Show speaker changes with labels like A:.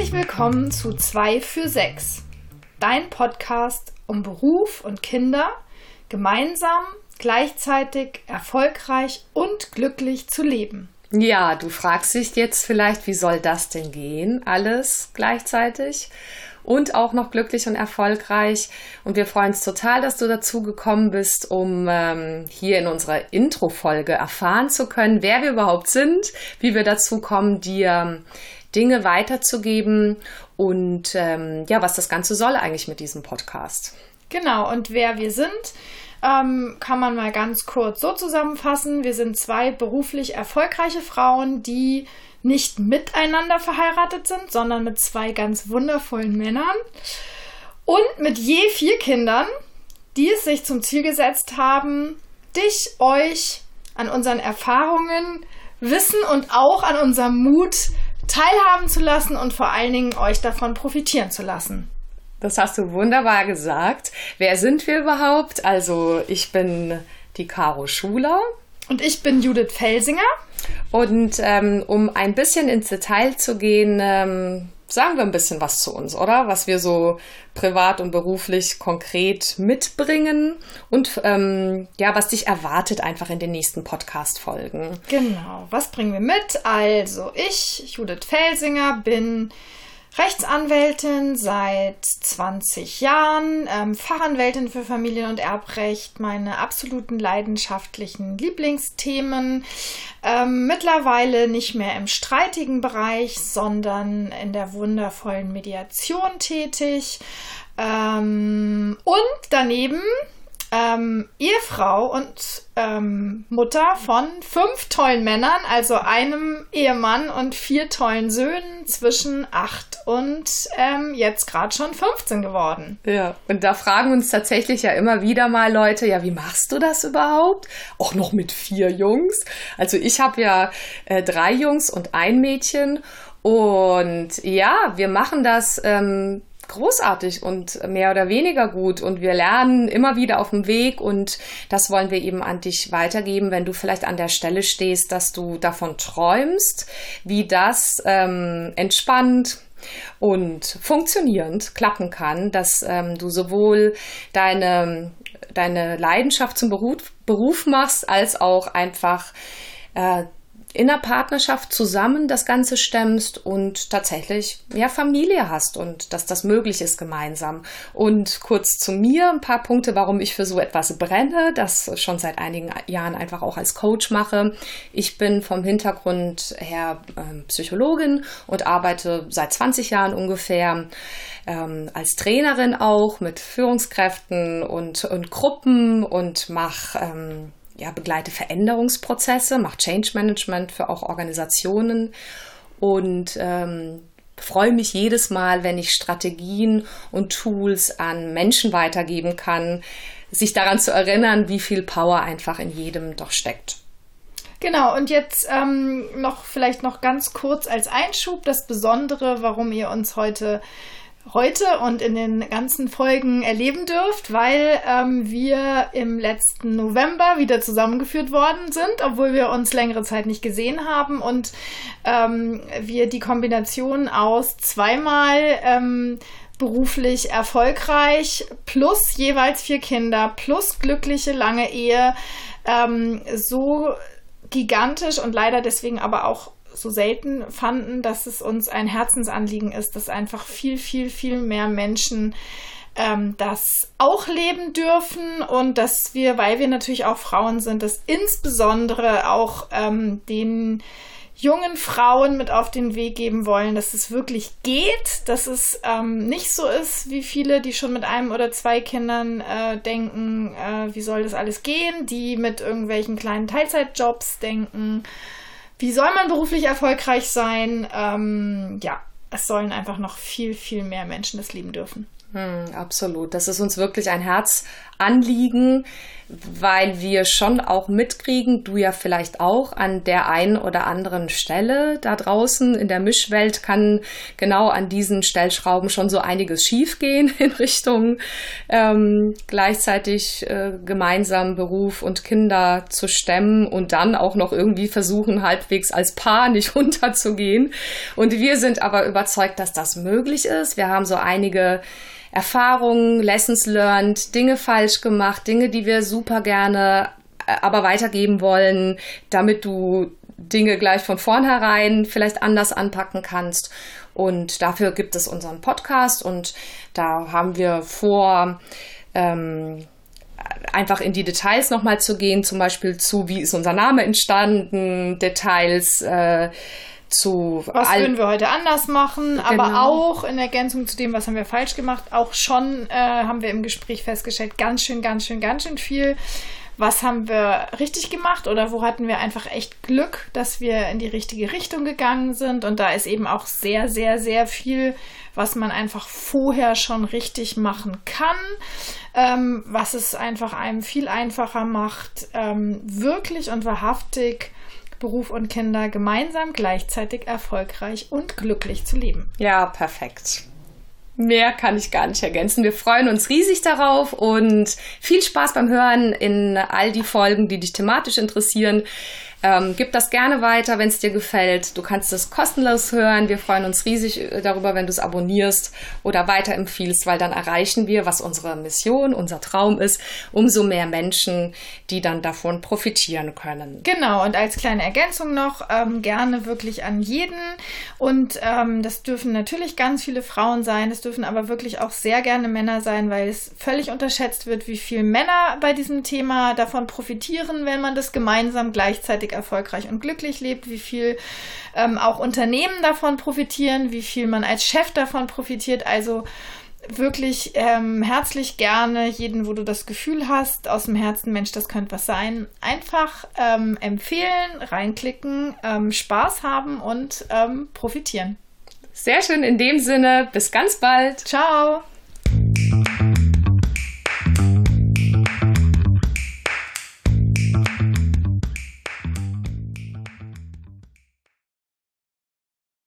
A: Herzlich willkommen zu 2 für 6, dein Podcast um Beruf und Kinder gemeinsam, gleichzeitig erfolgreich und glücklich zu leben.
B: Ja, du fragst dich jetzt vielleicht, wie soll das denn gehen? Alles gleichzeitig und auch noch glücklich und erfolgreich. Und wir freuen uns total, dass du dazu gekommen bist, um ähm, hier in unserer Intro-Folge erfahren zu können, wer wir überhaupt sind, wie wir dazu kommen, dir Dinge weiterzugeben und ähm, ja, was das Ganze soll eigentlich mit diesem Podcast.
A: Genau, und wer wir sind, ähm, kann man mal ganz kurz so zusammenfassen. Wir sind zwei beruflich erfolgreiche Frauen, die nicht miteinander verheiratet sind, sondern mit zwei ganz wundervollen Männern und mit je vier Kindern, die es sich zum Ziel gesetzt haben, dich, euch an unseren Erfahrungen, Wissen und auch an unserem Mut teilhaben zu lassen und vor allen Dingen euch davon profitieren zu lassen.
B: Das hast du wunderbar gesagt. Wer sind wir überhaupt? Also ich bin die Caro Schuler.
A: Und ich bin Judith Felsinger.
B: Und ähm, um ein bisschen ins Detail zu gehen, ähm, sagen wir ein bisschen was zu uns, oder? Was wir so privat und beruflich konkret mitbringen und ähm, ja, was dich erwartet einfach in den nächsten Podcast-Folgen.
A: Genau, was bringen wir mit? Also, ich, Judith Felsinger, bin Rechtsanwältin seit 20 Jahren, ähm, Fachanwältin für Familien- und Erbrecht, meine absoluten leidenschaftlichen Lieblingsthemen. Ähm, mittlerweile nicht mehr im streitigen Bereich, sondern in der wundervollen Mediation tätig. Ähm, und daneben ähm, Ehefrau und ähm, Mutter von fünf tollen Männern, also einem Ehemann und vier tollen Söhnen zwischen acht und ähm, jetzt gerade schon 15 geworden.
B: Ja, und da fragen uns tatsächlich ja immer wieder mal Leute, ja, wie machst du das überhaupt? Auch noch mit vier Jungs. Also ich habe ja äh, drei Jungs und ein Mädchen. Und ja, wir machen das ähm, großartig und mehr oder weniger gut. Und wir lernen immer wieder auf dem Weg und das wollen wir eben an dich weitergeben, wenn du vielleicht an der Stelle stehst, dass du davon träumst, wie das ähm, entspannt und funktionierend klappen kann, dass ähm, du sowohl deine, deine Leidenschaft zum Beruf, Beruf machst, als auch einfach äh, in der Partnerschaft zusammen das Ganze stemmst und tatsächlich ja Familie hast und dass das möglich ist gemeinsam. Und kurz zu mir ein paar Punkte, warum ich für so etwas brenne, das schon seit einigen Jahren einfach auch als Coach mache. Ich bin vom Hintergrund her äh, Psychologin und arbeite seit 20 Jahren ungefähr ähm, als Trainerin auch mit Führungskräften und, und Gruppen und mache ähm, ja, begleite Veränderungsprozesse, mache Change Management für auch Organisationen und ähm, freue mich jedes Mal, wenn ich Strategien und Tools an Menschen weitergeben kann, sich daran zu erinnern, wie viel Power einfach in jedem doch steckt.
A: Genau, und jetzt ähm, noch vielleicht noch ganz kurz als Einschub das Besondere, warum ihr uns heute heute und in den ganzen Folgen erleben dürft, weil ähm, wir im letzten November wieder zusammengeführt worden sind, obwohl wir uns längere Zeit nicht gesehen haben und ähm, wir die Kombination aus zweimal ähm, beruflich erfolgreich plus jeweils vier Kinder plus glückliche lange Ehe ähm, so gigantisch und leider deswegen aber auch so selten fanden, dass es uns ein Herzensanliegen ist, dass einfach viel, viel, viel mehr Menschen ähm, das auch leben dürfen und dass wir, weil wir natürlich auch Frauen sind, das insbesondere auch ähm, den jungen Frauen mit auf den Weg geben wollen, dass es wirklich geht, dass es ähm, nicht so ist, wie viele, die schon mit einem oder zwei Kindern äh, denken, äh, wie soll das alles gehen, die mit irgendwelchen kleinen Teilzeitjobs denken, wie soll man beruflich erfolgreich sein? Ähm, ja, es sollen einfach noch viel, viel mehr Menschen das leben dürfen.
B: Hm, absolut. Das ist uns wirklich ein Herzanliegen, weil wir schon auch mitkriegen, du ja vielleicht auch an der einen oder anderen Stelle da draußen in der Mischwelt kann genau an diesen Stellschrauben schon so einiges schiefgehen in Richtung ähm, gleichzeitig äh, gemeinsam Beruf und Kinder zu stemmen und dann auch noch irgendwie versuchen, halbwegs als Paar nicht runterzugehen. Und wir sind aber überzeugt, dass das möglich ist. Wir haben so einige Erfahrungen, Lessons learned, Dinge falsch gemacht, Dinge, die wir super gerne äh, aber weitergeben wollen, damit du Dinge gleich von vornherein vielleicht anders anpacken kannst. Und dafür gibt es unseren Podcast und da haben wir vor, ähm, einfach in die Details nochmal zu gehen, zum Beispiel zu, wie ist unser Name entstanden, Details, äh, zu.
A: Was würden wir heute anders machen, genau. aber auch in Ergänzung zu dem, was haben wir falsch gemacht, auch schon äh, haben wir im Gespräch festgestellt, ganz schön, ganz schön, ganz schön viel. Was haben wir richtig gemacht oder wo hatten wir einfach echt Glück, dass wir in die richtige Richtung gegangen sind? Und da ist eben auch sehr, sehr, sehr viel, was man einfach vorher schon richtig machen kann, ähm, was es einfach einem viel einfacher macht, ähm, wirklich und wahrhaftig Beruf und Kinder gemeinsam gleichzeitig erfolgreich und glücklich zu leben.
B: Ja, perfekt. Mehr kann ich gar nicht ergänzen. Wir freuen uns riesig darauf und viel Spaß beim Hören in all die Folgen, die dich thematisch interessieren. Ähm, gib das gerne weiter, wenn es dir gefällt. Du kannst es kostenlos hören. Wir freuen uns riesig äh, darüber, wenn du es abonnierst oder weiterempfiehlst, weil dann erreichen wir, was unsere Mission, unser Traum ist, umso mehr Menschen, die dann davon profitieren können.
A: Genau, und als kleine Ergänzung noch, ähm, gerne wirklich an jeden. Und ähm, das dürfen natürlich ganz viele Frauen sein, es dürfen aber wirklich auch sehr gerne Männer sein, weil es völlig unterschätzt wird, wie viel Männer bei diesem Thema davon profitieren, wenn man das gemeinsam gleichzeitig langfristig erfolgreich und glücklich lebt, wie viel ähm, auch Unternehmen davon profitieren, wie viel man als Chef davon profitiert. Also wirklich ähm, herzlich gerne jeden, wo du das Gefühl hast, aus dem Herzen, Mensch, das könnte was sein, einfach ähm, empfehlen, reinklicken, ähm, Spaß haben und ähm, profitieren.
B: Sehr schön in dem Sinne. Bis ganz bald.
A: Ciao.